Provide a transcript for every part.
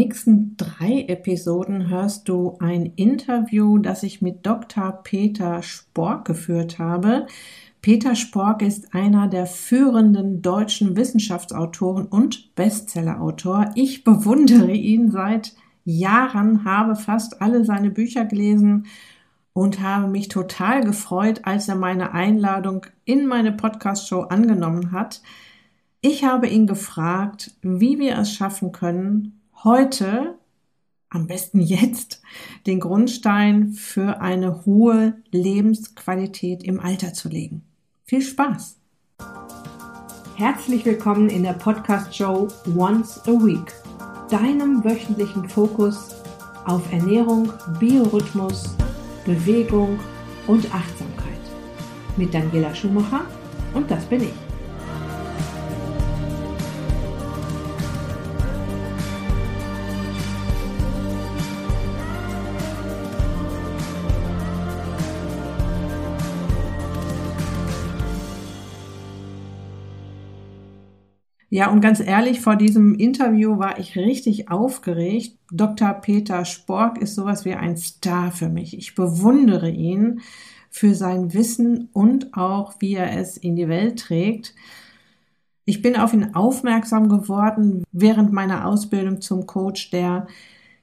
nächsten drei Episoden hörst du ein Interview, das ich mit Dr. Peter Spork geführt habe. Peter Spork ist einer der führenden deutschen Wissenschaftsautoren und Bestsellerautor. Ich bewundere ihn seit Jahren, habe fast alle seine Bücher gelesen und habe mich total gefreut, als er meine Einladung in meine Podcast-Show angenommen hat. Ich habe ihn gefragt, wie wir es schaffen können, heute, am besten jetzt, den Grundstein für eine hohe Lebensqualität im Alter zu legen. Viel Spaß! Herzlich willkommen in der Podcast-Show Once a Week, deinem wöchentlichen Fokus auf Ernährung, Biorhythmus, Bewegung und Achtsamkeit. Mit Daniela Schumacher und das bin ich. Ja, und ganz ehrlich, vor diesem Interview war ich richtig aufgeregt. Dr. Peter Spork ist sowas wie ein Star für mich. Ich bewundere ihn für sein Wissen und auch, wie er es in die Welt trägt. Ich bin auf ihn aufmerksam geworden während meiner Ausbildung zum Coach der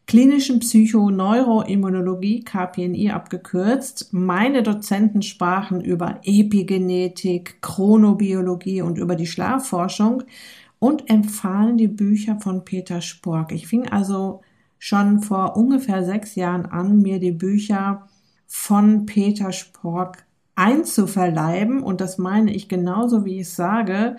klinischen Psychoneuroimmunologie, KPNI abgekürzt. Meine Dozenten sprachen über Epigenetik, Chronobiologie und über die Schlafforschung und empfahlen die Bücher von Peter Spork. Ich fing also schon vor ungefähr sechs Jahren an, mir die Bücher von Peter Spork einzuverleiben und das meine ich genauso, wie ich sage.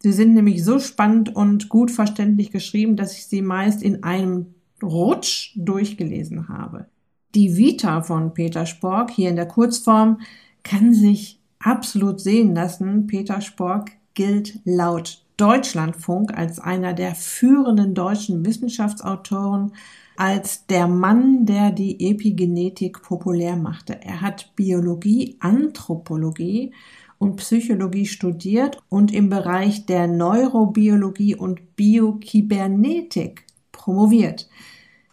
Sie sind nämlich so spannend und gut verständlich geschrieben, dass ich sie meist in einem Rutsch durchgelesen habe. Die Vita von Peter Spork, hier in der Kurzform, kann sich absolut sehen lassen. Peter Spork gilt laut Deutschlandfunk als einer der führenden deutschen Wissenschaftsautoren, als der Mann, der die Epigenetik populär machte. Er hat Biologie, Anthropologie und Psychologie studiert und im Bereich der Neurobiologie und Biokybernetik promoviert.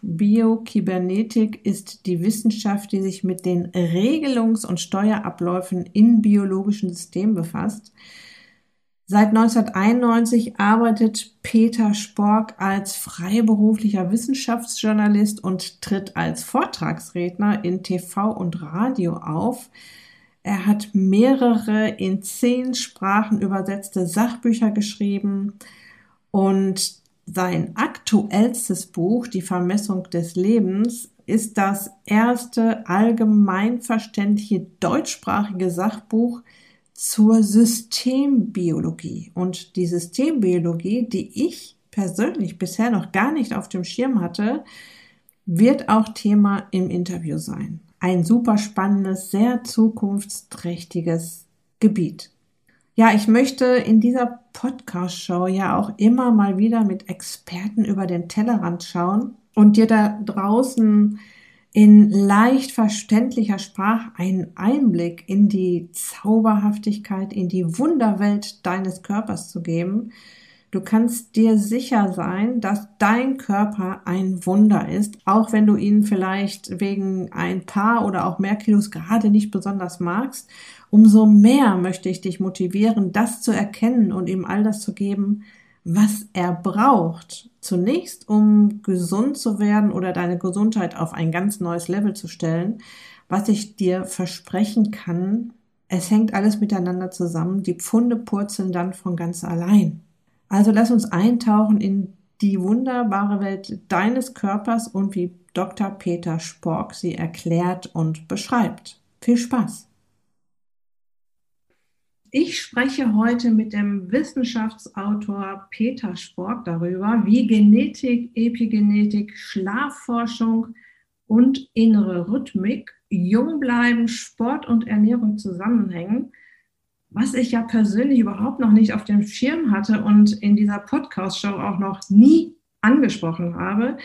Biokybernetik ist die Wissenschaft, die sich mit den Regelungs- und Steuerabläufen in biologischen Systemen befasst. Seit 1991 arbeitet Peter Spork als freiberuflicher Wissenschaftsjournalist und tritt als Vortragsredner in TV und Radio auf. Er hat mehrere in zehn Sprachen übersetzte Sachbücher geschrieben und sein aktuellstes Buch, Die Vermessung des Lebens, ist das erste allgemeinverständliche deutschsprachige Sachbuch zur Systembiologie. Und die Systembiologie, die ich persönlich bisher noch gar nicht auf dem Schirm hatte, wird auch Thema im Interview sein. Ein super spannendes, sehr zukunftsträchtiges Gebiet. Ja, ich möchte in dieser Podcast-Show ja auch immer mal wieder mit Experten über den Tellerrand schauen und dir da draußen in leicht verständlicher Sprache einen Einblick in die Zauberhaftigkeit, in die Wunderwelt deines Körpers zu geben. Du kannst dir sicher sein, dass dein Körper ein Wunder ist, auch wenn du ihn vielleicht wegen ein paar oder auch mehr Kilos gerade nicht besonders magst Umso mehr möchte ich dich motivieren, das zu erkennen und ihm all das zu geben, was er braucht. Zunächst, um gesund zu werden oder deine Gesundheit auf ein ganz neues Level zu stellen. Was ich dir versprechen kann, es hängt alles miteinander zusammen. Die Pfunde purzeln dann von ganz allein. Also lass uns eintauchen in die wunderbare Welt deines Körpers und wie Dr. Peter Spork sie erklärt und beschreibt. Viel Spaß! Ich spreche heute mit dem Wissenschaftsautor Peter Spork darüber, wie Genetik, Epigenetik, Schlafforschung und innere Rhythmik, Jungbleiben, Sport und Ernährung zusammenhängen, was ich ja persönlich überhaupt noch nicht auf dem Schirm hatte und in dieser Podcast-Show auch noch nie angesprochen habe.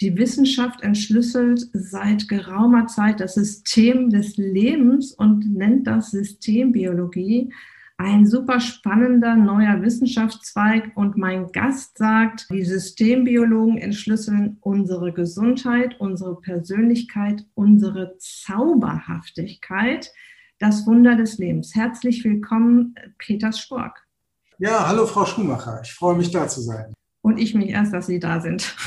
Die Wissenschaft entschlüsselt seit geraumer Zeit das System des Lebens und nennt das Systembiologie. Ein super spannender neuer Wissenschaftszweig und mein Gast sagt, die Systembiologen entschlüsseln unsere Gesundheit, unsere Persönlichkeit, unsere Zauberhaftigkeit, das Wunder des Lebens. Herzlich willkommen, Peters Spork. Ja, hallo Frau Schumacher, ich freue mich da zu sein. Und ich mich erst, dass Sie da sind.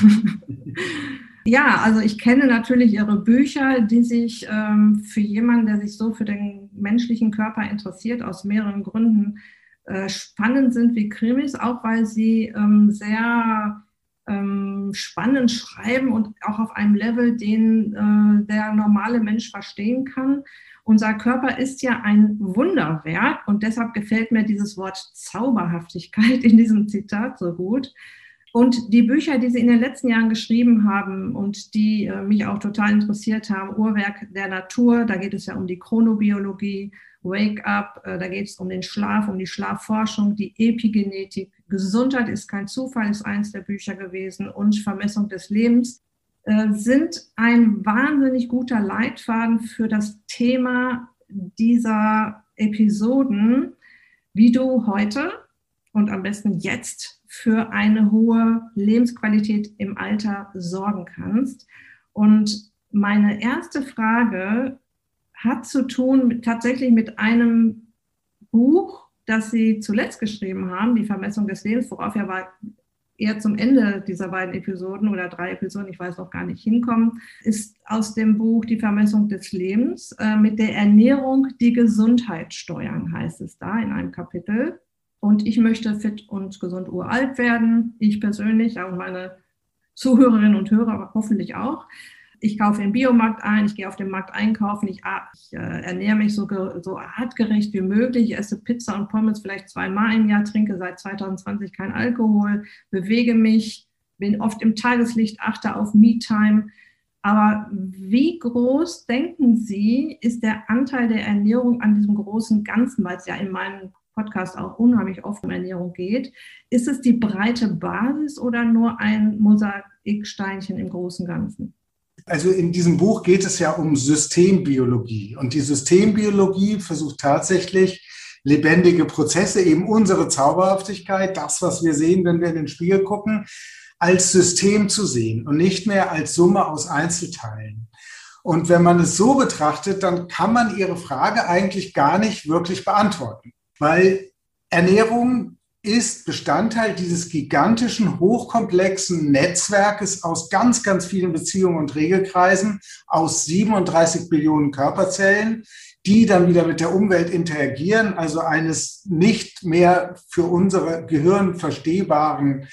Ja, also ich kenne natürlich Ihre Bücher, die sich ähm, für jemanden, der sich so für den menschlichen Körper interessiert, aus mehreren Gründen äh, spannend sind wie Krimis, auch weil sie ähm, sehr ähm, spannend schreiben und auch auf einem Level, den äh, der normale Mensch verstehen kann. Unser Körper ist ja ein Wunderwerk und deshalb gefällt mir dieses Wort Zauberhaftigkeit in diesem Zitat so gut. Und die Bücher, die Sie in den letzten Jahren geschrieben haben und die äh, mich auch total interessiert haben, Uhrwerk der Natur, da geht es ja um die Chronobiologie, Wake Up, äh, da geht es um den Schlaf, um die Schlafforschung, die Epigenetik, Gesundheit ist kein Zufall, ist eins der Bücher gewesen und Vermessung des Lebens, äh, sind ein wahnsinnig guter Leitfaden für das Thema dieser Episoden, wie du heute und am besten jetzt für eine hohe Lebensqualität im Alter sorgen kannst. Und meine erste Frage hat zu tun mit, tatsächlich mit einem Buch, das Sie zuletzt geschrieben haben, die Vermessung des Lebens, worauf ja war eher zum Ende dieser beiden Episoden oder drei Episoden, ich weiß noch gar nicht, hinkommen, ist aus dem Buch Die Vermessung des Lebens äh, mit der Ernährung die Gesundheit steuern, heißt es da in einem Kapitel. Und ich möchte fit und gesund uralt werden. Ich persönlich, und meine Zuhörerinnen und Hörer hoffentlich auch. Ich kaufe im Biomarkt ein, ich gehe auf den Markt einkaufen, ich, ich äh, ernähre mich so, so artgerecht wie möglich, ich esse Pizza und Pommes vielleicht zweimal im Jahr, trinke seit 2020 kein Alkohol, bewege mich, bin oft im Tageslicht, achte auf Me-Time. Aber wie groß denken Sie, ist der Anteil der Ernährung an diesem großen Ganzen, weil es ja in meinem Podcast auch unheimlich oft um Ernährung geht. Ist es die breite Basis oder nur ein Mosaiksteinchen im großen Ganzen? Also in diesem Buch geht es ja um Systembiologie und die Systembiologie versucht tatsächlich lebendige Prozesse, eben unsere Zauberhaftigkeit, das, was wir sehen, wenn wir in den Spiegel gucken, als System zu sehen und nicht mehr als Summe aus Einzelteilen. Und wenn man es so betrachtet, dann kann man Ihre Frage eigentlich gar nicht wirklich beantworten weil Ernährung ist Bestandteil dieses gigantischen, hochkomplexen Netzwerkes aus ganz, ganz vielen Beziehungen und Regelkreisen, aus 37 Billionen Körperzellen, die dann wieder mit der Umwelt interagieren, also eines nicht mehr für unser Gehirn verstehbaren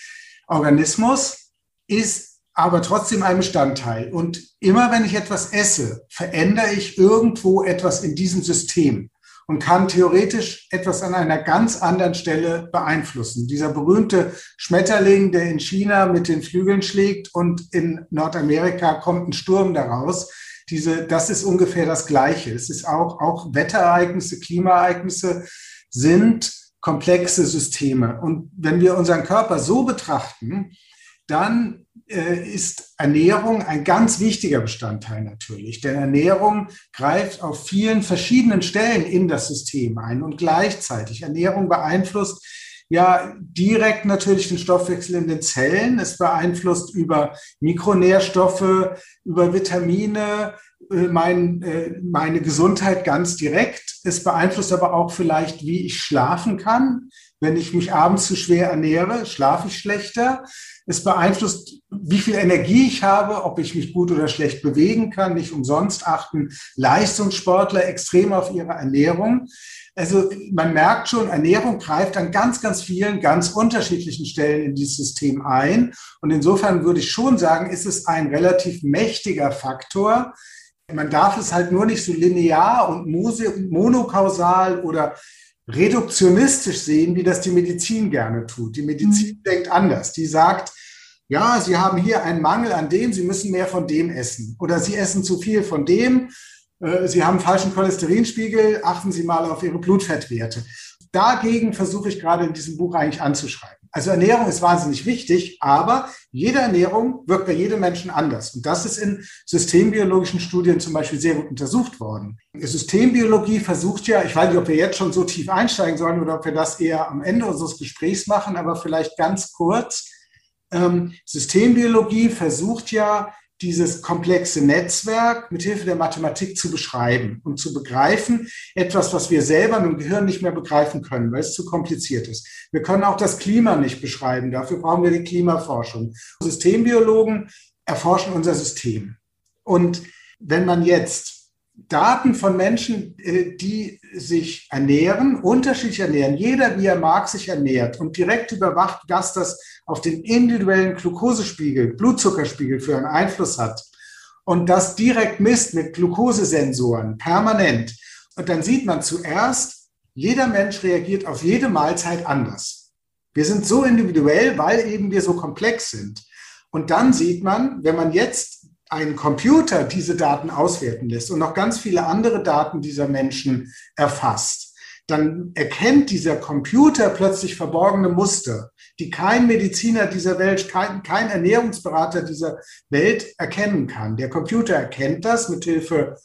Organismus, ist aber trotzdem ein Bestandteil. Und immer wenn ich etwas esse, verändere ich irgendwo etwas in diesem System und kann theoretisch etwas an einer ganz anderen Stelle beeinflussen. Dieser berühmte Schmetterling, der in China mit den Flügeln schlägt und in Nordamerika kommt ein Sturm daraus. Diese, das ist ungefähr das Gleiche. Es ist auch, auch Wetterereignisse, Klimaereignisse sind komplexe Systeme. Und wenn wir unseren Körper so betrachten, dann ist Ernährung ein ganz wichtiger Bestandteil natürlich. Denn Ernährung greift auf vielen verschiedenen Stellen in das System ein und gleichzeitig Ernährung beeinflusst ja direkt natürlich den Stoffwechsel in den Zellen. Es beeinflusst über Mikronährstoffe, über Vitamine, äh, mein, äh, meine Gesundheit ganz direkt. Es beeinflusst aber auch vielleicht, wie ich schlafen kann. Wenn ich mich abends zu schwer ernähre, schlafe ich schlechter. Es beeinflusst, wie viel Energie ich habe, ob ich mich gut oder schlecht bewegen kann. Nicht umsonst achten Leistungssportler extrem auf ihre Ernährung. Also man merkt schon, Ernährung greift an ganz, ganz vielen, ganz unterschiedlichen Stellen in dieses System ein. Und insofern würde ich schon sagen, ist es ein relativ mächtiger Faktor. Man darf es halt nur nicht so linear und monokausal oder reduktionistisch sehen, wie das die Medizin gerne tut. Die Medizin mhm. denkt anders. Die sagt, ja, Sie haben hier einen Mangel an dem, Sie müssen mehr von dem essen. Oder Sie essen zu viel von dem, äh, Sie haben falschen Cholesterinspiegel, achten Sie mal auf Ihre Blutfettwerte. Dagegen versuche ich gerade in diesem Buch eigentlich anzuschreiben. Also Ernährung ist wahnsinnig wichtig, aber jede Ernährung wirkt bei jedem Menschen anders. Und das ist in systembiologischen Studien zum Beispiel sehr gut untersucht worden. Systembiologie versucht ja, ich weiß nicht, ob wir jetzt schon so tief einsteigen sollen oder ob wir das eher am Ende unseres Gesprächs machen, aber vielleicht ganz kurz. Ähm, Systembiologie versucht ja, dieses komplexe Netzwerk mit Hilfe der Mathematik zu beschreiben und zu begreifen, etwas, was wir selber mit dem Gehirn nicht mehr begreifen können, weil es zu kompliziert ist. Wir können auch das Klima nicht beschreiben, dafür brauchen wir die Klimaforschung. Systembiologen erforschen unser System. Und wenn man jetzt Daten von Menschen, äh, die sich ernähren, unterschiedlich ernähren, jeder wie er mag sich ernährt und direkt überwacht, was das auf den individuellen Glukosespiegel, Blutzuckerspiegel für einen Einfluss hat und das direkt misst mit Glukosesensoren permanent. Und dann sieht man zuerst, jeder Mensch reagiert auf jede Mahlzeit anders. Wir sind so individuell, weil eben wir so komplex sind. Und dann sieht man, wenn man jetzt einen Computer diese Daten auswerten lässt und noch ganz viele andere Daten dieser Menschen erfasst, dann erkennt dieser Computer plötzlich verborgene Muster, die kein Mediziner dieser Welt, kein, kein Ernährungsberater dieser Welt erkennen kann. Der Computer erkennt das mit Hilfe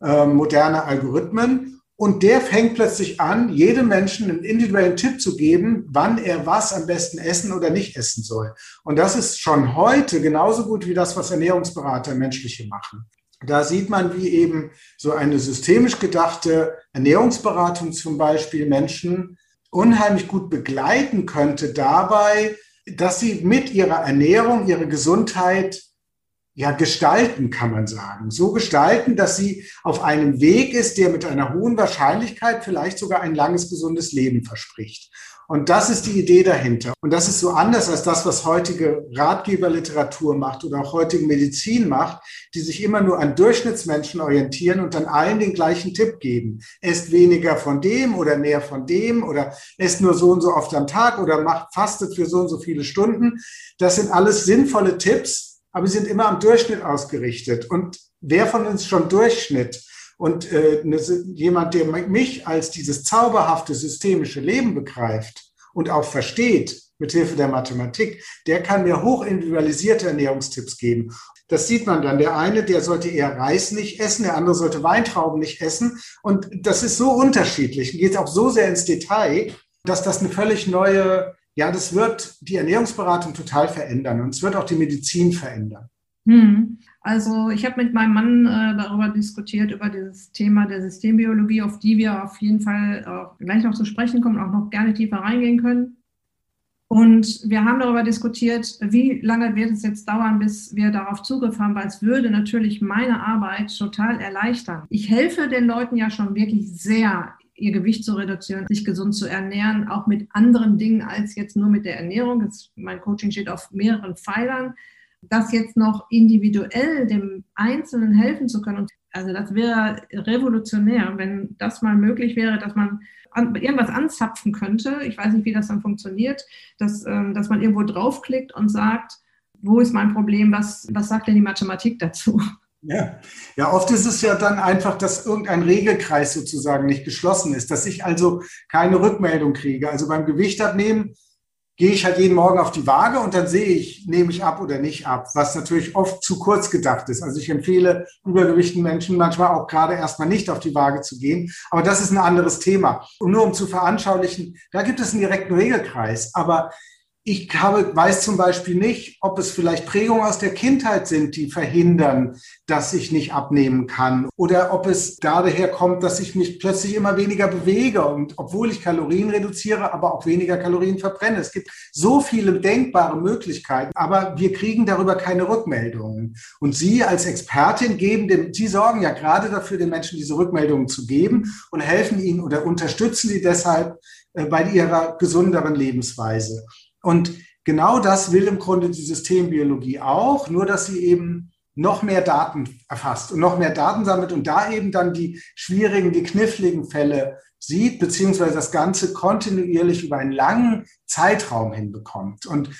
äh, moderner Algorithmen und der fängt plötzlich an, jedem Menschen einen individuellen Tipp zu geben, wann er was am besten essen oder nicht essen soll. Und das ist schon heute genauso gut wie das, was Ernährungsberater menschliche machen. Da sieht man, wie eben so eine systemisch gedachte Ernährungsberatung zum Beispiel Menschen unheimlich gut begleiten könnte dabei, dass sie mit ihrer Ernährung ihre Gesundheit ja, gestalten, kann man sagen. So gestalten, dass sie auf einem Weg ist, der mit einer hohen Wahrscheinlichkeit vielleicht sogar ein langes, gesundes Leben verspricht. Und das ist die Idee dahinter. Und das ist so anders als das, was heutige Ratgeberliteratur macht oder auch heutige Medizin macht, die sich immer nur an Durchschnittsmenschen orientieren und dann allen den gleichen Tipp geben. Esst weniger von dem oder mehr von dem oder esst nur so und so oft am Tag oder macht, fastet für so und so viele Stunden. Das sind alles sinnvolle Tipps, aber sie sind immer am Durchschnitt ausgerichtet. Und wer von uns schon Durchschnitt und äh, jemand, der mich als dieses zauberhafte systemische Leben begreift und auch versteht mit Hilfe der Mathematik, der kann mir hochindividualisierte Ernährungstipps geben. Das sieht man dann. Der eine, der sollte eher Reis nicht essen, der andere sollte Weintrauben nicht essen. Und das ist so unterschiedlich geht auch so sehr ins Detail, dass das eine völlig neue ja, das wird die Ernährungsberatung total verändern und es wird auch die Medizin verändern. Hm. Also ich habe mit meinem Mann äh, darüber diskutiert, über dieses Thema der Systembiologie, auf die wir auf jeden Fall auch gleich noch zu sprechen kommen, auch noch gerne tiefer reingehen können. Und wir haben darüber diskutiert, wie lange wird es jetzt dauern, bis wir darauf Zugriff haben, weil es würde natürlich meine Arbeit total erleichtern. Ich helfe den Leuten ja schon wirklich sehr ihr Gewicht zu reduzieren, sich gesund zu ernähren, auch mit anderen Dingen als jetzt nur mit der Ernährung. Das, mein Coaching steht auf mehreren Pfeilern. Das jetzt noch individuell dem Einzelnen helfen zu können, also das wäre revolutionär, wenn das mal möglich wäre, dass man an, irgendwas anzapfen könnte. Ich weiß nicht, wie das dann funktioniert, dass, ähm, dass man irgendwo draufklickt und sagt, wo ist mein Problem, was, was sagt denn die Mathematik dazu? Ja. ja, oft ist es ja dann einfach, dass irgendein Regelkreis sozusagen nicht geschlossen ist, dass ich also keine Rückmeldung kriege. Also beim Gewicht abnehmen gehe ich halt jeden Morgen auf die Waage und dann sehe ich, nehme ich ab oder nicht ab, was natürlich oft zu kurz gedacht ist. Also ich empfehle übergewichten Menschen manchmal auch gerade erstmal nicht auf die Waage zu gehen. Aber das ist ein anderes Thema. Und nur um zu veranschaulichen, da gibt es einen direkten Regelkreis. Aber ich habe, weiß zum Beispiel nicht, ob es vielleicht Prägungen aus der Kindheit sind, die verhindern, dass ich nicht abnehmen kann. Oder ob es daher kommt, dass ich mich plötzlich immer weniger bewege und obwohl ich Kalorien reduziere, aber auch weniger Kalorien verbrenne. Es gibt so viele denkbare Möglichkeiten, aber wir kriegen darüber keine Rückmeldungen. Und Sie als Expertin geben dem, Sie sorgen ja gerade dafür, den Menschen diese Rückmeldungen zu geben und helfen ihnen oder unterstützen sie deshalb äh, bei ihrer gesunderen Lebensweise. Und genau das will im Grunde die Systembiologie auch, nur dass sie eben noch mehr Daten erfasst und noch mehr Daten sammelt und da eben dann die schwierigen, die kniffligen Fälle sieht, beziehungsweise das Ganze kontinuierlich über einen langen Zeitraum hinbekommt. Und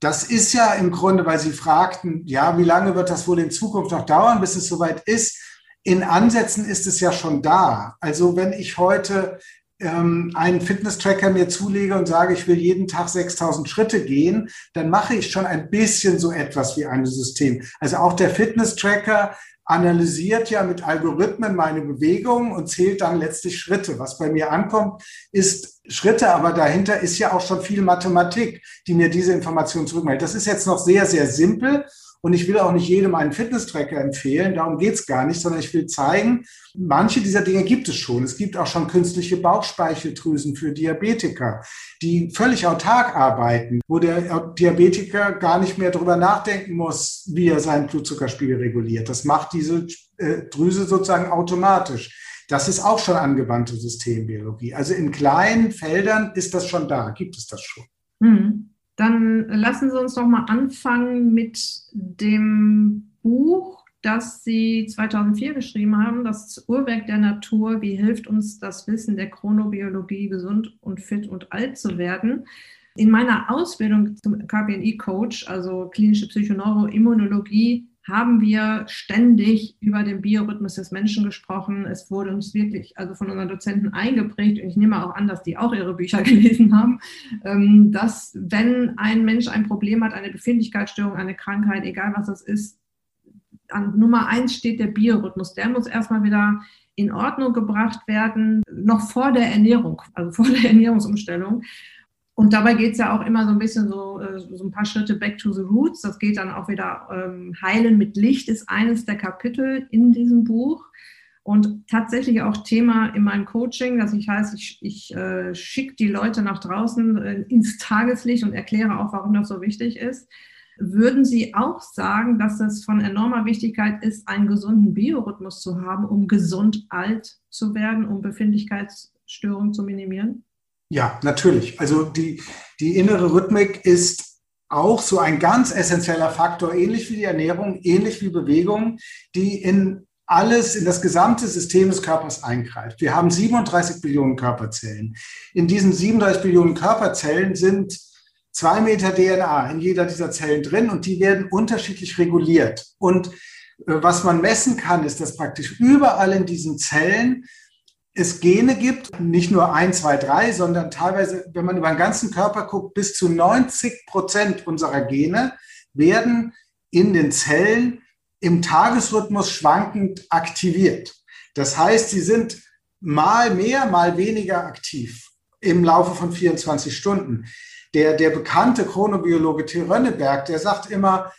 das ist ja im Grunde, weil Sie fragten, ja, wie lange wird das wohl in Zukunft noch dauern, bis es soweit ist? In Ansätzen ist es ja schon da. Also wenn ich heute ähm, einen Fitness-Tracker mir zulege und sage, ich will jeden Tag 6000 Schritte gehen, dann mache ich schon ein bisschen so etwas wie ein System. Also auch der Fitness-Tracker analysiert ja mit Algorithmen meine Bewegungen und zählt dann letztlich Schritte. Was bei mir ankommt, ist Schritte, aber dahinter ist ja auch schon viel Mathematik, die mir diese Information zurückmeldet. Das ist jetzt noch sehr, sehr simpel und ich will auch nicht jedem einen Fitness-Tracker empfehlen, darum geht's gar nicht, sondern ich will zeigen, manche dieser Dinge gibt es schon. Es gibt auch schon künstliche Bauchspeicheldrüsen für Diabetiker, die völlig autark arbeiten, wo der Diabetiker gar nicht mehr darüber nachdenken muss, wie er seinen Blutzuckerspiegel reguliert. Das macht diese äh, Drüse sozusagen automatisch. Das ist auch schon angewandte Systembiologie. Also in kleinen Feldern ist das schon da, gibt es das schon. Hm. Dann lassen Sie uns doch mal anfangen mit dem Buch, das Sie 2004 geschrieben haben, das Uhrwerk der Natur. Wie hilft uns das Wissen der Chronobiologie, gesund und fit und alt zu werden? In meiner Ausbildung zum KPNI-Coach, also klinische Psychoneuroimmunologie, haben wir ständig über den Biorhythmus des Menschen gesprochen. Es wurde uns wirklich, also von unseren Dozenten eingeprägt, und ich nehme auch an, dass die auch ihre Bücher gelesen haben, ähm, dass wenn ein Mensch ein Problem hat, eine Befindlichkeitsstörung, eine Krankheit, egal was das ist, an Nummer eins steht der Biorhythmus. Der muss erstmal wieder in Ordnung gebracht werden, noch vor der Ernährung, also vor der Ernährungsumstellung. Und dabei geht es ja auch immer so ein bisschen so, äh, so ein paar Schritte back to the roots. Das geht dann auch wieder, ähm, Heilen mit Licht ist eines der Kapitel in diesem Buch. Und tatsächlich auch Thema in meinem Coaching, dass ich heißt, ich, ich äh, schicke die Leute nach draußen äh, ins Tageslicht und erkläre auch, warum das so wichtig ist. Würden Sie auch sagen, dass es von enormer Wichtigkeit ist, einen gesunden Biorhythmus zu haben, um gesund alt zu werden, um Befindlichkeitsstörungen zu minimieren? Ja, natürlich. Also die, die innere Rhythmik ist auch so ein ganz essentieller Faktor, ähnlich wie die Ernährung, ähnlich wie Bewegung, die in alles, in das gesamte System des Körpers eingreift. Wir haben 37 Billionen Körperzellen. In diesen 37 Billionen Körperzellen sind zwei Meter DNA in jeder dieser Zellen drin und die werden unterschiedlich reguliert. Und äh, was man messen kann, ist, dass praktisch überall in diesen Zellen es Gene gibt, nicht nur ein, zwei, drei, sondern teilweise, wenn man über den ganzen Körper guckt, bis zu 90 Prozent unserer Gene werden in den Zellen im Tagesrhythmus schwankend aktiviert. Das heißt, sie sind mal mehr, mal weniger aktiv im Laufe von 24 Stunden. Der, der bekannte Chronobiologe Till Rönneberg, der sagt immer,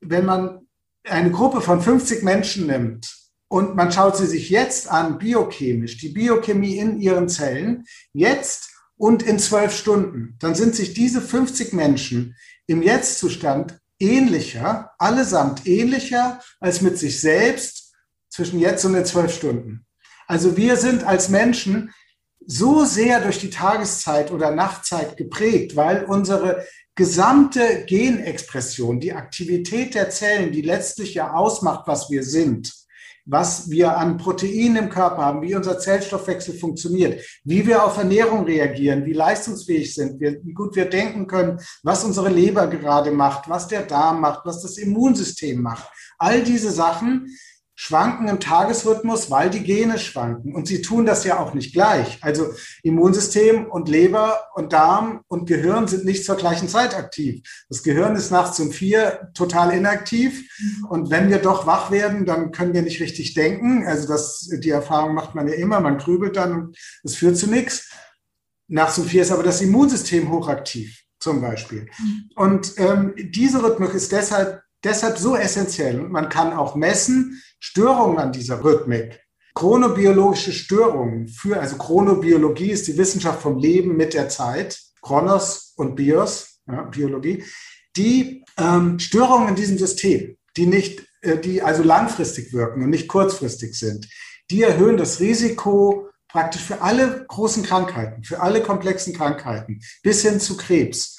wenn man eine Gruppe von 50 Menschen nimmt und man schaut sie sich jetzt an, biochemisch, die Biochemie in ihren Zellen, jetzt und in zwölf Stunden. Dann sind sich diese 50 Menschen im Jetzt-Zustand ähnlicher, allesamt ähnlicher als mit sich selbst zwischen jetzt und den zwölf Stunden. Also wir sind als Menschen so sehr durch die Tageszeit oder Nachtzeit geprägt, weil unsere gesamte Genexpression, die Aktivität der Zellen, die letztlich ja ausmacht, was wir sind, was wir an Proteinen im Körper haben, wie unser Zellstoffwechsel funktioniert, wie wir auf Ernährung reagieren, wie leistungsfähig sind wie gut wir denken können, was unsere Leber gerade macht, was der Darm macht, was das Immunsystem macht. All diese Sachen schwanken im Tagesrhythmus, weil die Gene schwanken. Und sie tun das ja auch nicht gleich. Also Immunsystem und Leber und Darm und Gehirn sind nicht zur gleichen Zeit aktiv. Das Gehirn ist nachts um vier total inaktiv. Und wenn wir doch wach werden, dann können wir nicht richtig denken. Also das, die Erfahrung macht man ja immer. Man grübelt dann und es führt zu nichts. Nachts um vier ist aber das Immunsystem hochaktiv zum Beispiel. Und ähm, diese Rhythmik ist deshalb deshalb so essentiell. Und man kann auch messen, Störungen an dieser Rhythmik, chronobiologische Störungen für, also Chronobiologie ist die Wissenschaft vom Leben mit der Zeit, Chronos und Bios, ja, Biologie, die ähm, Störungen in diesem System, die nicht, äh, die also langfristig wirken und nicht kurzfristig sind, die erhöhen das Risiko praktisch für alle großen Krankheiten, für alle komplexen Krankheiten bis hin zu Krebs.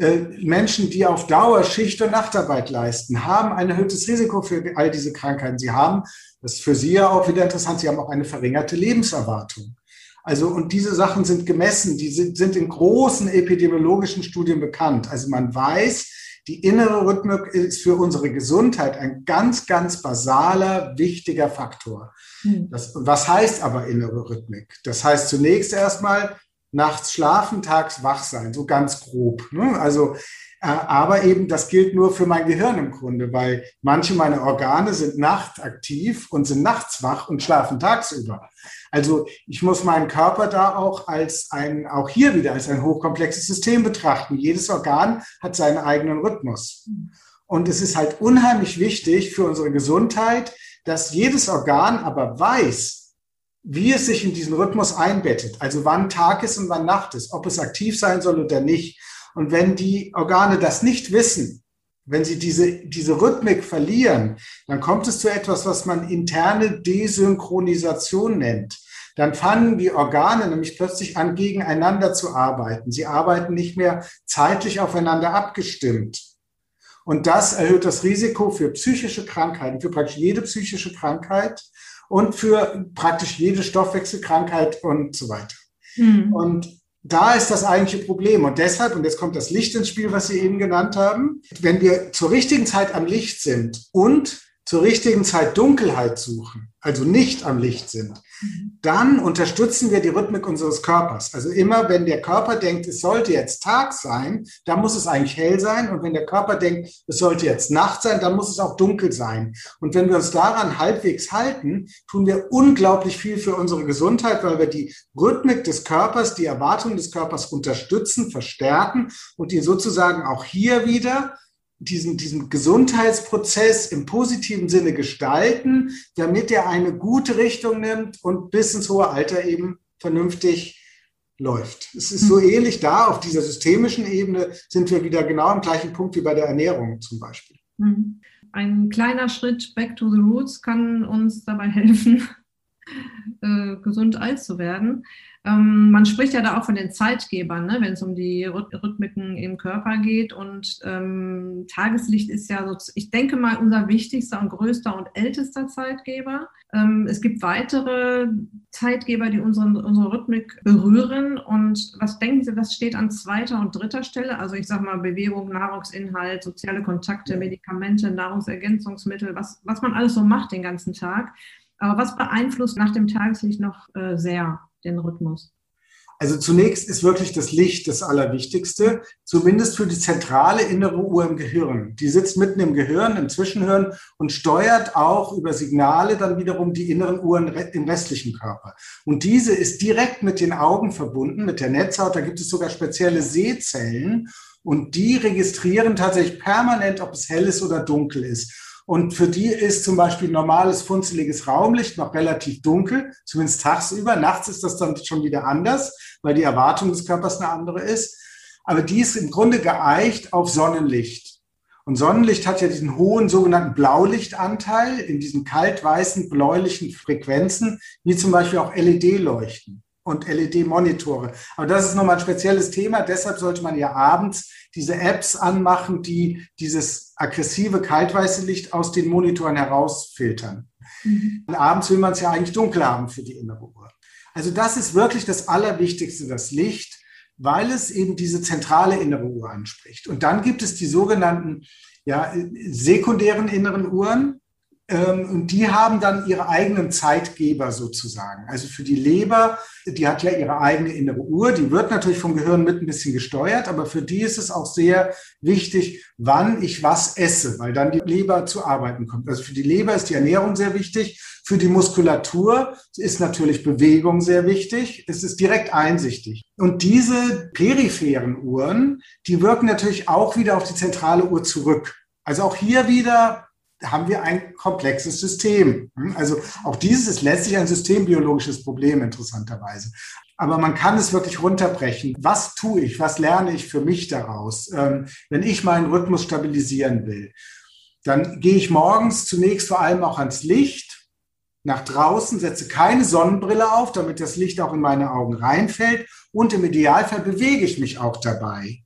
Äh, Menschen, die auf Dauer Schicht- und Nachtarbeit leisten, haben ein erhöhtes Risiko für all diese Krankheiten. Sie haben, das ist für Sie ja auch wieder interessant, Sie haben auch eine verringerte Lebenserwartung. Also, und diese Sachen sind gemessen, die sind, sind in großen epidemiologischen Studien bekannt. Also man weiß, die innere Rhythmik ist für unsere Gesundheit ein ganz, ganz basaler, wichtiger Faktor. Hm. Das, was heißt aber innere Rhythmik? Das heißt zunächst erstmal nachts schlafen, tags wach sein, so ganz grob. Ne? Also äh, aber eben, das gilt nur für mein Gehirn im Grunde, weil manche meiner Organe sind nachtaktiv und sind nachts wach und schlafen tagsüber. Also ich muss meinen Körper da auch als ein, auch hier wieder als ein hochkomplexes System betrachten. Jedes Organ hat seinen eigenen Rhythmus. Und es ist halt unheimlich wichtig für unsere Gesundheit, dass jedes Organ aber weiß, wie es sich in diesen Rhythmus einbettet. Also wann Tag ist und wann Nacht ist, ob es aktiv sein soll oder nicht. Und wenn die Organe das nicht wissen, wenn sie diese, diese Rhythmik verlieren, dann kommt es zu etwas, was man interne Desynchronisation nennt. Dann fangen die Organe nämlich plötzlich an, gegeneinander zu arbeiten. Sie arbeiten nicht mehr zeitlich aufeinander abgestimmt. Und das erhöht das Risiko für psychische Krankheiten, für praktisch jede psychische Krankheit und für praktisch jede Stoffwechselkrankheit und so weiter. Mhm. Und da ist das eigentliche Problem. Und deshalb, und jetzt kommt das Licht ins Spiel, was Sie eben genannt haben, wenn wir zur richtigen Zeit am Licht sind und zur richtigen Zeit Dunkelheit suchen, also nicht am Licht sind, mhm. dann unterstützen wir die Rhythmik unseres Körpers. Also immer, wenn der Körper denkt, es sollte jetzt Tag sein, dann muss es eigentlich hell sein. Und wenn der Körper denkt, es sollte jetzt Nacht sein, dann muss es auch dunkel sein. Und wenn wir uns daran halbwegs halten, tun wir unglaublich viel für unsere Gesundheit, weil wir die Rhythmik des Körpers, die Erwartungen des Körpers unterstützen, verstärken und ihn sozusagen auch hier wieder diesen, diesen Gesundheitsprozess im positiven Sinne gestalten, damit er eine gute Richtung nimmt und bis ins hohe Alter eben vernünftig läuft. Es ist so hm. ähnlich da, auf dieser systemischen Ebene sind wir wieder genau am gleichen Punkt wie bei der Ernährung zum Beispiel. Hm. Ein kleiner Schritt back to the roots kann uns dabei helfen, äh, gesund alt zu werden. Ähm, man spricht ja da auch von den Zeitgebern, ne, wenn es um die Rhythmiken im Körper geht. Und ähm, Tageslicht ist ja so, ich denke mal, unser wichtigster und größter und ältester Zeitgeber. Ähm, es gibt weitere Zeitgeber, die unseren, unsere Rhythmik berühren. Und was denken Sie, was steht an zweiter und dritter Stelle? Also ich sage mal Bewegung, Nahrungsinhalt, soziale Kontakte, Medikamente, Nahrungsergänzungsmittel, was, was man alles so macht den ganzen Tag. Aber was beeinflusst nach dem Tageslicht noch äh, sehr? Den Rhythmus? Also zunächst ist wirklich das Licht das Allerwichtigste, zumindest für die zentrale innere Uhr im Gehirn. Die sitzt mitten im Gehirn, im Zwischenhirn und steuert auch über Signale dann wiederum die inneren Uhren im restlichen Körper. Und diese ist direkt mit den Augen verbunden, mit der Netzhaut. Da gibt es sogar spezielle Sehzellen und die registrieren tatsächlich permanent, ob es hell ist oder dunkel ist. Und für die ist zum Beispiel normales, funzeliges Raumlicht noch relativ dunkel, zumindest tagsüber. Nachts ist das dann schon wieder anders, weil die Erwartung des Körpers eine andere ist. Aber die ist im Grunde geeicht auf Sonnenlicht. Und Sonnenlicht hat ja diesen hohen sogenannten Blaulichtanteil in diesen kalt-weißen, bläulichen Frequenzen, wie zum Beispiel auch LED-Leuchten und LED-Monitore. Aber das ist nochmal ein spezielles Thema. Deshalb sollte man ja abends diese Apps anmachen, die dieses aggressive kaltweiße Licht aus den Monitoren herausfiltern. Mhm. abends will man es ja eigentlich dunkel haben für die innere Uhr. Also das ist wirklich das Allerwichtigste, das Licht, weil es eben diese zentrale innere Uhr anspricht. Und dann gibt es die sogenannten ja, sekundären inneren Uhren. Ähm, und die haben dann ihre eigenen Zeitgeber sozusagen. Also für die Leber, die hat ja ihre eigene innere Uhr, die wird natürlich vom Gehirn mit ein bisschen gesteuert, aber für die ist es auch sehr wichtig, wann ich was esse, weil dann die Leber zu arbeiten kommt. Also für die Leber ist die Ernährung sehr wichtig, für die Muskulatur ist natürlich Bewegung sehr wichtig, es ist direkt einsichtig. Und diese peripheren Uhren, die wirken natürlich auch wieder auf die zentrale Uhr zurück. Also auch hier wieder haben wir ein komplexes System. Also auch dieses ist letztlich ein systembiologisches Problem, interessanterweise. Aber man kann es wirklich runterbrechen. Was tue ich? Was lerne ich für mich daraus, ähm, wenn ich meinen Rhythmus stabilisieren will? Dann gehe ich morgens zunächst vor allem auch ans Licht, nach draußen, setze keine Sonnenbrille auf, damit das Licht auch in meine Augen reinfällt. Und im Idealfall bewege ich mich auch dabei.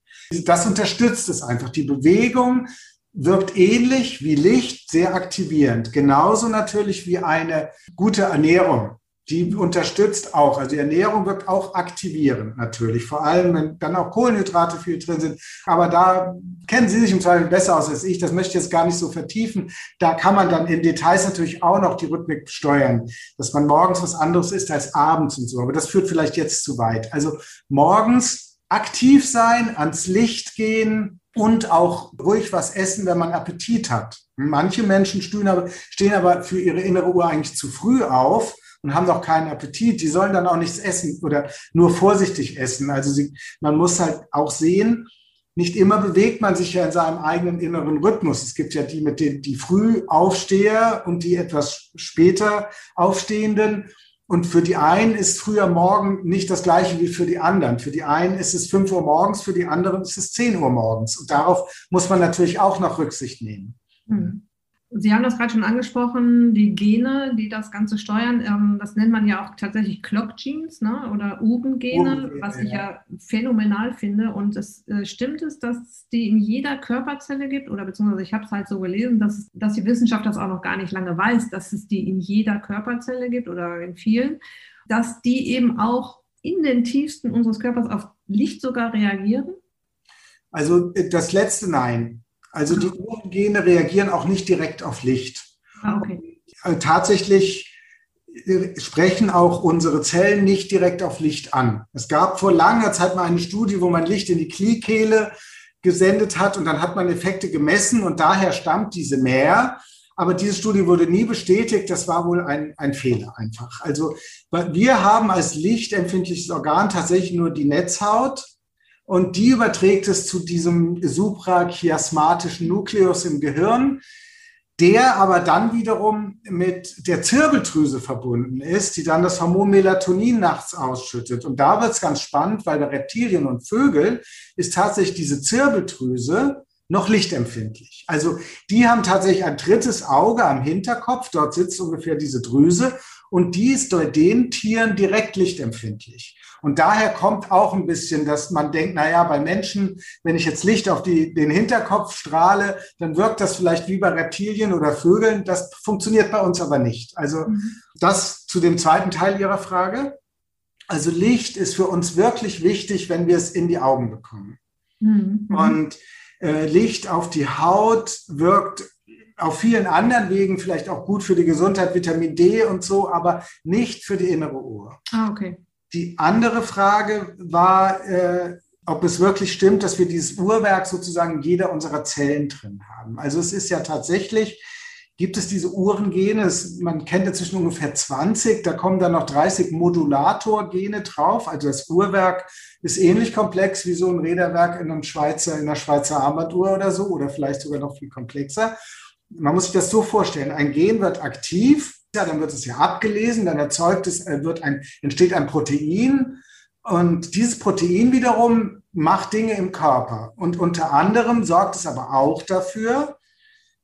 Das unterstützt es einfach. Die Bewegung wirkt ähnlich wie Licht sehr aktivierend. Genauso natürlich wie eine gute Ernährung. die unterstützt auch. Also die Ernährung wirkt auch aktivierend natürlich, vor allem wenn dann auch Kohlenhydrate viel drin sind. Aber da kennen Sie sich im Zweifel besser aus als ich. Das möchte ich jetzt gar nicht so vertiefen. Da kann man dann in Details natürlich auch noch die Rhythmik steuern, dass man morgens was anderes isst als abends und so. Aber das führt vielleicht jetzt zu weit. Also morgens aktiv sein, ans Licht gehen, und auch ruhig was essen, wenn man Appetit hat. Manche Menschen stehen aber, stehen aber für ihre innere Uhr eigentlich zu früh auf und haben doch keinen Appetit. Die sollen dann auch nichts essen oder nur vorsichtig essen. Also sie, man muss halt auch sehen, nicht immer bewegt man sich ja in seinem eigenen inneren Rhythmus. Es gibt ja die mit den, die früh Aufsteher und die etwas später Aufstehenden. Und für die einen ist früher Morgen nicht das gleiche wie für die anderen. Für die einen ist es 5 Uhr morgens, für die anderen ist es 10 Uhr morgens. Und darauf muss man natürlich auch noch Rücksicht nehmen. Hm. Sie haben das gerade schon angesprochen, die Gene, die das Ganze steuern. Ähm, das nennt man ja auch tatsächlich Clock Genes ne? oder Uhrengene, was ich ja phänomenal finde. Und es äh, stimmt es, dass es die in jeder Körperzelle gibt, oder beziehungsweise ich habe es halt so gelesen, dass, dass die Wissenschaft das auch noch gar nicht lange weiß, dass es die in jeder Körperzelle gibt oder in vielen, dass die eben auch in den tiefsten unseres Körpers auf Licht sogar reagieren? Also äh, das letzte Nein. Also die Uhrengene reagieren auch nicht direkt auf Licht. Ah, okay. Äh, tatsächlich äh, sprechen auch unsere Zellen nicht direkt auf Licht an. Es gab vor langer Zeit mal eine Studie, wo man Licht in die Kniekehle gesendet hat und dann hat man Effekte gemessen und daher stammt diese mehr. Aber diese Studie wurde nie bestätigt. Das war wohl ein, ein Fehler einfach. Also wir haben als lichtempfindliches Organ tatsächlich nur die Netzhaut und die überträgt es zu diesem suprachiasmatischen Nukleus im Gehirn, der aber dann wiederum mit der Zirbeldrüse verbunden ist, die dann das Hormon Melatonin nachts ausschüttet. Und da wird es ganz spannend, weil bei Reptilien und Vögel ist tatsächlich diese Zirbeldrüse noch lichtempfindlich. Also die haben tatsächlich ein drittes Auge am Hinterkopf, dort sitzt ungefähr diese Drüse und die ist bei den Tieren direkt lichtempfindlich. Und daher kommt auch ein bisschen, dass man denkt, naja, bei Menschen, wenn ich jetzt Licht auf die, den Hinterkopf strahle, dann wirkt das vielleicht wie bei Reptilien oder Vögeln. Das funktioniert bei uns aber nicht. Also mhm. das zu dem zweiten Teil Ihrer Frage. Also Licht ist für uns wirklich wichtig, wenn wir es in die Augen bekommen. Mhm. Und äh, Licht auf die Haut wirkt auf vielen anderen Wegen vielleicht auch gut für die Gesundheit, Vitamin D und so, aber nicht für die innere Uhr. Ah, okay. Die andere Frage war, äh, ob es wirklich stimmt, dass wir dieses Uhrwerk sozusagen in jeder unserer Zellen drin haben. Also es ist ja tatsächlich, gibt es diese Uhrengene, man kennt inzwischen ungefähr 20, da kommen dann noch 30 Modulatorgene drauf. Also das Uhrwerk ist ähnlich komplex wie so ein Räderwerk in, einem Schweizer, in einer Schweizer Armbanduhr oder so, oder vielleicht sogar noch viel komplexer. Man muss sich das so vorstellen, ein Gen wird aktiv, ja, dann wird es ja abgelesen, dann erzeugt es, äh, wird ein, entsteht ein Protein und dieses Protein wiederum macht Dinge im Körper. Und unter anderem sorgt es aber auch dafür,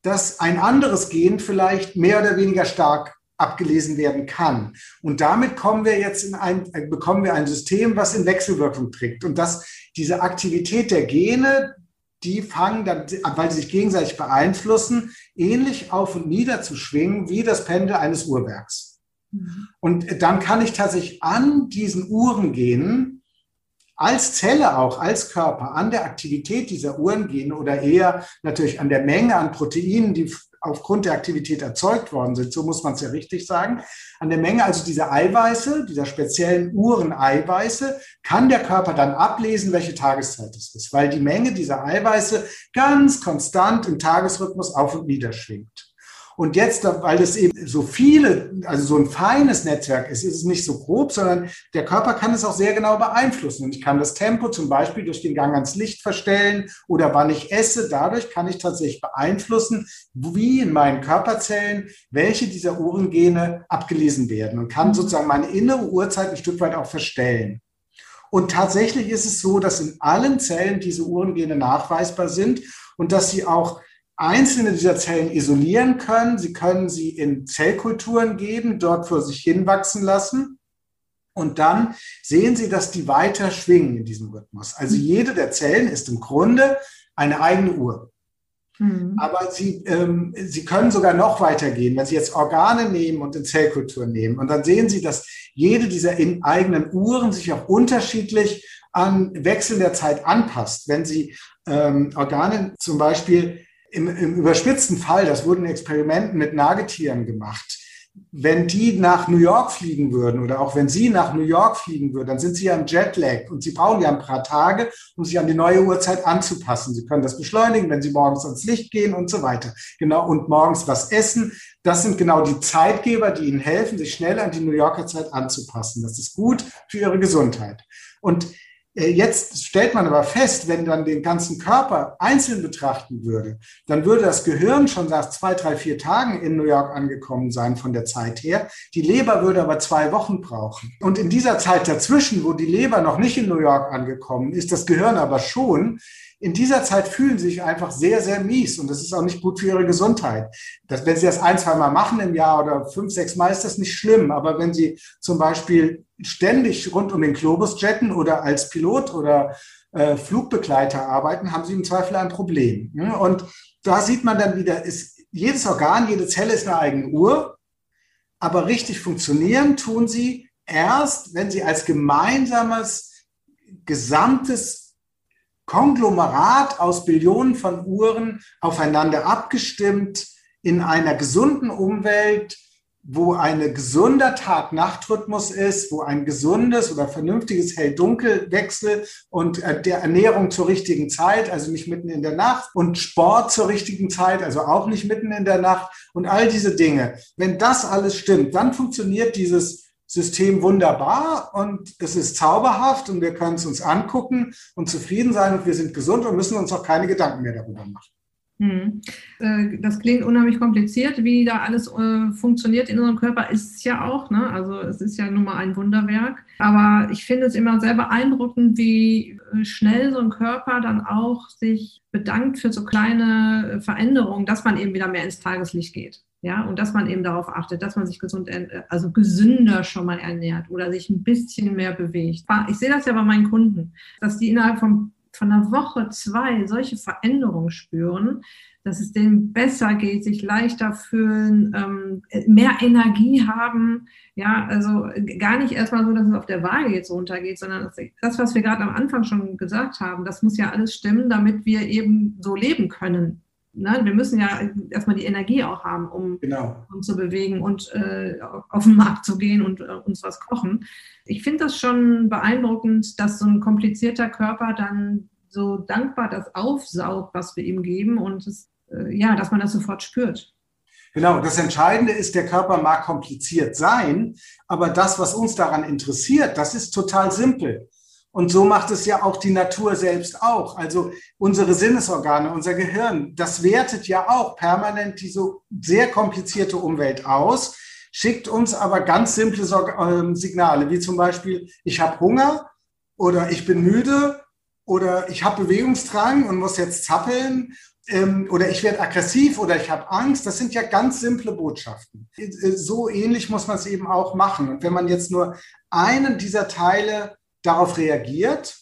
dass ein anderes Gen vielleicht mehr oder weniger stark abgelesen werden kann. Und damit kommen wir jetzt in ein, äh, bekommen wir ein System, was in Wechselwirkung trägt. Und dass diese Aktivität der Gene, die fangen dann, weil sie sich gegenseitig beeinflussen, ähnlich auf und nieder zu schwingen wie das Pendel eines Uhrwerks. Mhm. Und dann kann ich tatsächlich an diesen Uhren gehen, als Zelle auch, als Körper, an der Aktivität dieser Uhren gehen oder eher natürlich an der Menge an Proteinen, die aufgrund der Aktivität erzeugt worden sind, so muss man es ja richtig sagen. An der Menge also dieser Eiweiße, dieser speziellen Ureneiweiße, kann der Körper dann ablesen, welche Tageszeit es ist, weil die Menge dieser Eiweiße ganz konstant im Tagesrhythmus auf und nieder schwingt. Und jetzt, weil es eben so viele, also so ein feines Netzwerk ist, ist es nicht so grob, sondern der Körper kann es auch sehr genau beeinflussen. Und ich kann das Tempo zum Beispiel durch den Gang ans Licht verstellen oder wann ich esse. Dadurch kann ich tatsächlich beeinflussen, wie in meinen Körperzellen welche dieser Uhrengene abgelesen werden und kann mhm. sozusagen meine innere Uhrzeit ein Stück weit auch verstellen. Und tatsächlich ist es so, dass in allen Zellen diese Uhrengene nachweisbar sind und dass sie auch einzelne dieser Zellen isolieren können. Sie können sie in Zellkulturen geben, dort vor sich hinwachsen lassen. Und dann sehen Sie, dass die weiter schwingen in diesem Rhythmus. Also jede der Zellen ist im Grunde eine eigene Uhr. Mhm. Aber sie, ähm, sie können sogar noch weiter gehen, wenn Sie jetzt Organe nehmen und in Zellkultur nehmen. Und dann sehen Sie, dass jede dieser eigenen Uhren sich auch unterschiedlich an Wechsel der Zeit anpasst. Wenn Sie ähm, Organe zum Beispiel im, im überspitzten Fall, das wurden Experimenten mit Nagetieren gemacht, wenn die nach New York fliegen würden oder auch wenn Sie nach New York fliegen würden, dann sind Sie ja im Jetlag und Sie brauchen ja ein paar Tage, um sich an die neue Uhrzeit anzupassen. Sie können das beschleunigen, wenn Sie morgens ans Licht gehen und so weiter. Genau, und morgens was essen. Das sind genau die Zeitgeber, die Ihnen helfen, sich schnell an die New Yorker Zeit anzupassen. Das ist gut für Ihre Gesundheit. Und jetzt stellt man aber fest, wenn dann den ganzen Körper einzeln betrachten würde, dann würde das Gehirn schon nach zwei, drei, vier Tagen in New York angekommen sein von der Zeit her. Die Leber würde aber zwei Wochen brauchen. Und in dieser Zeit dazwischen, wo die Leber noch nicht in New York angekommen ist, das Gehirn aber schon, in dieser Zeit fühlen sie sich einfach sehr, sehr mies und das ist auch nicht gut für ihre Gesundheit. Das, wenn sie das ein, zwei Mal machen im Jahr oder fünf, sechs Mal, ist das nicht schlimm. Aber wenn sie zum Beispiel ständig rund um den Globus jetten oder als Pilot oder äh, Flugbegleiter arbeiten, haben sie im Zweifel ein Problem. Und da sieht man dann wieder, ist, jedes Organ, jede Zelle ist eine eigene Uhr, aber richtig funktionieren tun sie erst, wenn sie als gemeinsames, gesamtes Konglomerat aus Billionen von Uhren aufeinander abgestimmt in einer gesunden Umwelt, wo ein gesunder Tag-Nacht-Rhythmus ist, wo ein gesundes oder vernünftiges Hell-Dunkel-Wechsel und äh, der Ernährung zur richtigen Zeit, also nicht mitten in der Nacht und Sport zur richtigen Zeit, also auch nicht mitten in der Nacht und all diese Dinge. Wenn das alles stimmt, dann funktioniert dieses System wunderbar und es ist zauberhaft und wir können es uns angucken und zufrieden sein und wir sind gesund und müssen uns auch keine Gedanken mehr darüber machen. Hm. Äh, das klingt unheimlich kompliziert, wie da alles äh, funktioniert in unserem Körper, ist es ja auch. Ne? Also es ist ja nun mal ein Wunderwerk. Aber ich finde es immer sehr beeindruckend, wie äh, schnell so ein Körper dann auch sich bedankt für so kleine Veränderungen, dass man eben wieder mehr ins Tageslicht geht. Ja, und dass man eben darauf achtet, dass man sich gesund, also gesünder schon mal ernährt oder sich ein bisschen mehr bewegt. Ich sehe das ja bei meinen Kunden, dass die innerhalb von, von einer Woche, zwei solche Veränderungen spüren, dass es denen besser geht, sich leichter fühlen, ähm, mehr Energie haben. Ja, also gar nicht erstmal so, dass es auf der Waage jetzt runtergeht, sondern das, was wir gerade am Anfang schon gesagt haben, das muss ja alles stimmen, damit wir eben so leben können Ne? Wir müssen ja erstmal die Energie auch haben, um genau. uns zu bewegen und äh, auf den Markt zu gehen und äh, uns was kochen. Ich finde das schon beeindruckend, dass so ein komplizierter Körper dann so dankbar das aufsaugt, was wir ihm geben und es, äh, ja, dass man das sofort spürt. Genau, das Entscheidende ist, der Körper mag kompliziert sein, aber das, was uns daran interessiert, das ist total simpel. Und so macht es ja auch die Natur selbst auch. Also unsere Sinnesorgane, unser Gehirn, das wertet ja auch permanent diese sehr komplizierte Umwelt aus, schickt uns aber ganz simple ähm, Signale, wie zum Beispiel, ich habe Hunger oder ich bin müde oder ich habe Bewegungsdrang und muss jetzt zappeln ähm, oder ich werde aggressiv oder ich habe Angst. Das sind ja ganz simple Botschaften. Äh, so ähnlich muss man es eben auch machen. Und wenn man jetzt nur einen dieser Teile darauf reagiert,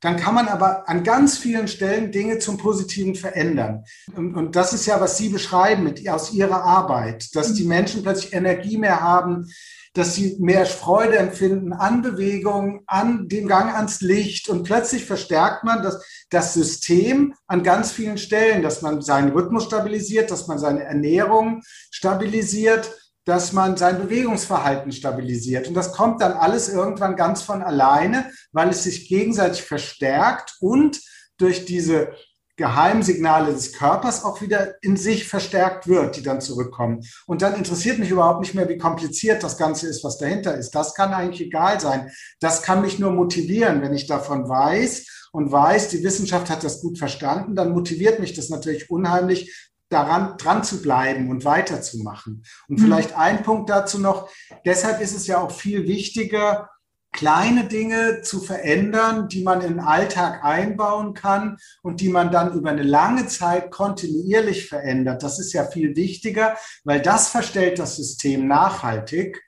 dann kann man aber an ganz vielen Stellen Dinge zum Positiven verändern. Und, und das ist ja, was Sie beschreiben mit, aus Ihrer Arbeit, dass die Menschen plötzlich Energie mehr haben, dass sie mehr Freude empfinden an Bewegung, an dem Gang ans Licht. Und plötzlich verstärkt man das, das System an ganz vielen Stellen, dass man seinen Rhythmus stabilisiert, dass man seine Ernährung stabilisiert dass man sein Bewegungsverhalten stabilisiert. Und das kommt dann alles irgendwann ganz von alleine, weil es sich gegenseitig verstärkt und durch diese Geheimsignale des Körpers auch wieder in sich verstärkt wird, die dann zurückkommen. Und dann interessiert mich überhaupt nicht mehr, wie kompliziert das Ganze ist, was dahinter ist. Das kann eigentlich egal sein. Das kann mich nur motivieren, wenn ich davon weiß und weiß, die Wissenschaft hat das gut verstanden, dann motiviert mich das natürlich unheimlich, daran dran zu bleiben und weiterzumachen. Und mhm. vielleicht ein Punkt dazu noch, deshalb ist es ja auch viel wichtiger, kleine Dinge zu verändern, die man in den Alltag einbauen kann und die man dann über eine lange Zeit kontinuierlich verändert. Das ist ja viel wichtiger, weil das verstellt das System nachhaltig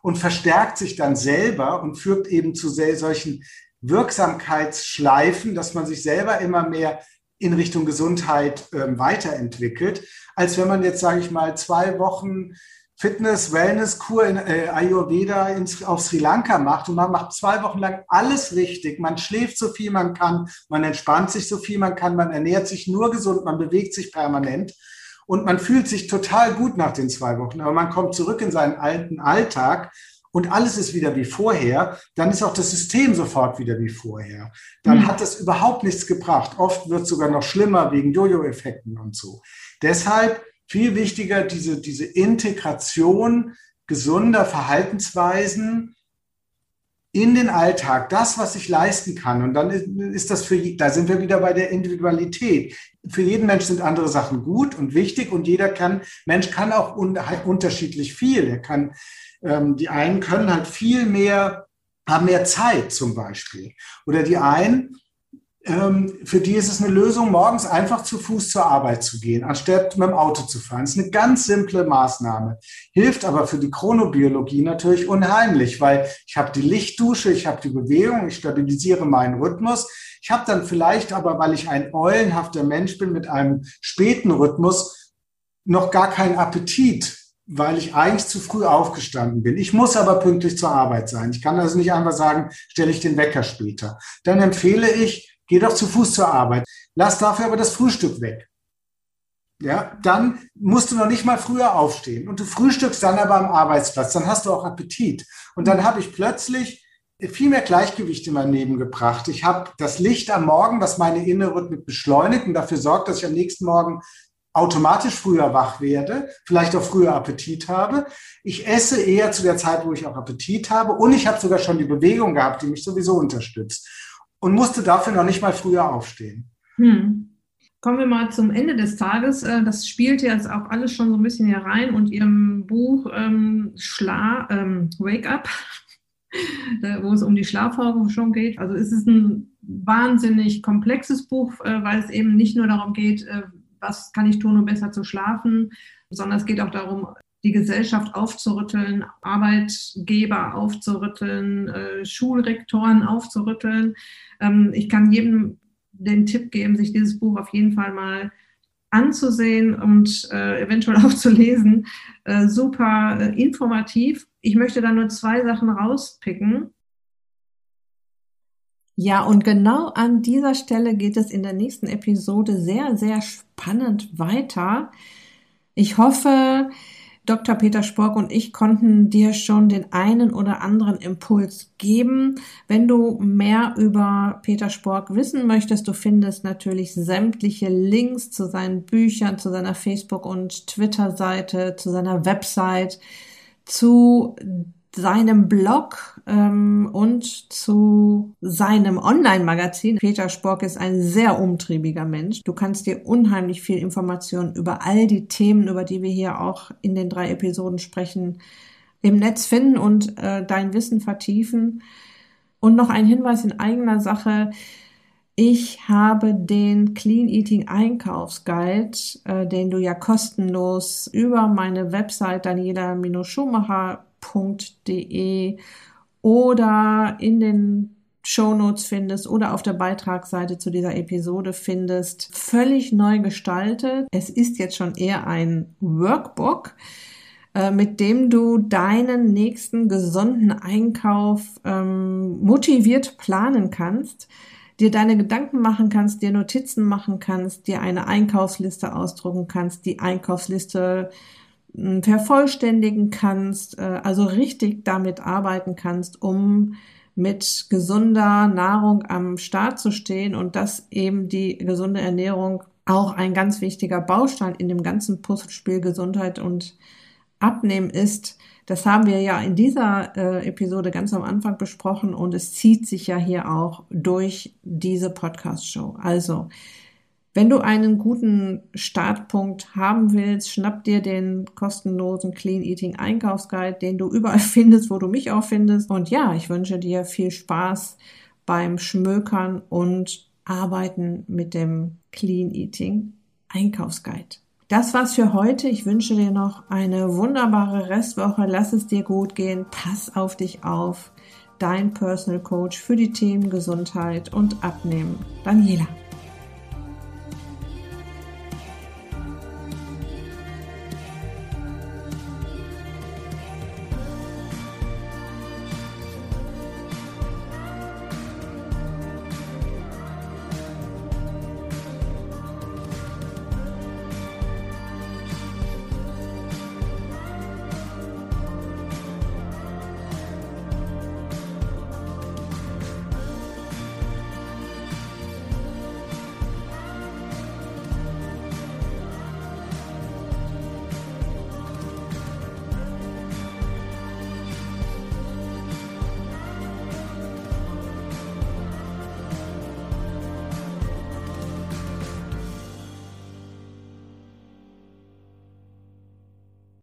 und verstärkt sich dann selber und führt eben zu solchen Wirksamkeitsschleifen, dass man sich selber immer mehr in Richtung Gesundheit äh, weiterentwickelt, als wenn man jetzt, sage ich mal, zwei Wochen Fitness, Wellness-Kur in äh, Ayurveda in, auf Sri Lanka macht und man macht zwei Wochen lang alles richtig. Man schläft so viel man kann, man entspannt sich so viel man kann, man ernährt sich nur gesund, man bewegt sich permanent und man fühlt sich total gut nach den zwei Wochen. Aber man kommt zurück in seinen alten Alltag und alles ist wieder wie vorher, dann ist auch das System sofort wieder wie vorher. Dann mhm. hat das überhaupt nichts gebracht. Oft wird es sogar noch schlimmer wegen Jojo-Effekten und so. Deshalb viel wichtiger diese, diese Integration gesunder Verhaltensweisen in den Alltag, das, was ich leisten kann. Und dann ist das für, da sind wir wieder bei der Individualität. Für jeden Mensch sind andere Sachen gut und wichtig und jeder kann, Mensch kann auch un, unterschiedlich viel. Er kann, ähm, die einen können halt viel mehr, haben mehr Zeit zum Beispiel. Oder die einen für die ist es eine Lösung, morgens einfach zu Fuß zur Arbeit zu gehen, anstatt mit dem Auto zu fahren. Das ist eine ganz simple Maßnahme, hilft aber für die Chronobiologie natürlich unheimlich, weil ich habe die Lichtdusche, ich habe die Bewegung, ich stabilisiere meinen Rhythmus. Ich habe dann vielleicht aber, weil ich ein eulenhafter Mensch bin mit einem späten Rhythmus, noch gar keinen Appetit, weil ich eigentlich zu früh aufgestanden bin. Ich muss aber pünktlich zur Arbeit sein. Ich kann also nicht einfach sagen, stelle ich den Wecker später. Dann empfehle ich, Geh doch zu Fuß zur Arbeit. Lass dafür aber das Frühstück weg. Ja, dann musst du noch nicht mal früher aufstehen und du frühstückst dann aber am Arbeitsplatz. Dann hast du auch Appetit. Und dann habe ich plötzlich viel mehr Gleichgewicht in mein Leben gebracht. Ich habe das Licht am Morgen, was meine innere Rhythmik beschleunigt und dafür sorgt, dass ich am nächsten Morgen automatisch früher wach werde, vielleicht auch früher Appetit habe. Ich esse eher zu der Zeit, wo ich auch Appetit habe und ich habe sogar schon die Bewegung gehabt, die mich sowieso unterstützt und musste dafür noch nicht mal früher aufstehen. Hm. Kommen wir mal zum Ende des Tages. Äh, das spielt jetzt auch alles schon so ein bisschen hier rein und Ihrem Buch ähm, Schla ähm, Wake Up, wo es um die Schlafforschung geht. Also es ist ein wahnsinnig komplexes Buch, äh, weil es eben nicht nur darum geht, äh, was kann ich tun, um besser zu schlafen, sondern es geht auch darum, die Gesellschaft aufzurütteln, Arbeitgeber aufzurütteln, äh, Schulrektoren aufzurütteln. Ähm, ich kann jedem den Tipp geben, sich dieses Buch auf jeden Fall mal anzusehen und äh, eventuell auch zu lesen. Äh, super äh, informativ. Ich möchte da nur zwei Sachen rauspicken. Ja, und genau an dieser Stelle geht es in der nächsten Episode sehr, sehr spannend weiter. Ich hoffe, Dr. Peter Spork und ich konnten dir schon den einen oder anderen Impuls geben. Wenn du mehr über Peter Spork wissen möchtest, du findest natürlich sämtliche Links zu seinen Büchern, zu seiner Facebook- und Twitter-Seite, zu seiner Website, zu seinem Blog ähm, und zu seinem Online-Magazin. Peter Spork ist ein sehr umtriebiger Mensch. Du kannst dir unheimlich viel Informationen über all die Themen, über die wir hier auch in den drei Episoden sprechen, im Netz finden und äh, dein Wissen vertiefen. Und noch ein Hinweis in eigener Sache. Ich habe den Clean Eating Einkaufsguide, äh, den du ja kostenlos über meine Website daniela-schumacher www.beitrag.de oder in den Shownotes findest oder auf der Beitragsseite zu dieser Episode findest, völlig neu gestaltet. Es ist jetzt schon eher ein Workbook, äh, mit dem du deinen nächsten gesunden Einkauf ähm, motiviert planen kannst, dir deine Gedanken machen kannst, dir Notizen machen kannst, dir eine Einkaufsliste ausdrucken kannst, die Einkaufsliste vervollständigen kannst, äh, also richtig damit arbeiten kannst, um mit gesunder Nahrung am Start zu stehen und dass eben die gesunde Ernährung auch ein ganz wichtiger Baustein in dem ganzen Puzzlespiel Gesundheit und Abnehmen ist. Das haben wir ja in dieser äh, Episode ganz am Anfang besprochen und es zieht sich ja hier auch durch diese Podcast-Show. Also, wenn du einen guten Startpunkt haben willst, schnapp dir den kostenlosen Clean Eating Einkaufsguide, den du überall findest, wo du mich auch findest. Und ja, ich wünsche dir viel Spaß beim Schmökern und Arbeiten mit dem Clean Eating Einkaufsguide. Das war's für heute. Ich wünsche dir noch eine wunderbare Restwoche. Lass es dir gut gehen. Pass auf dich auf. Dein Personal Coach für die Themen Gesundheit und Abnehmen. Daniela.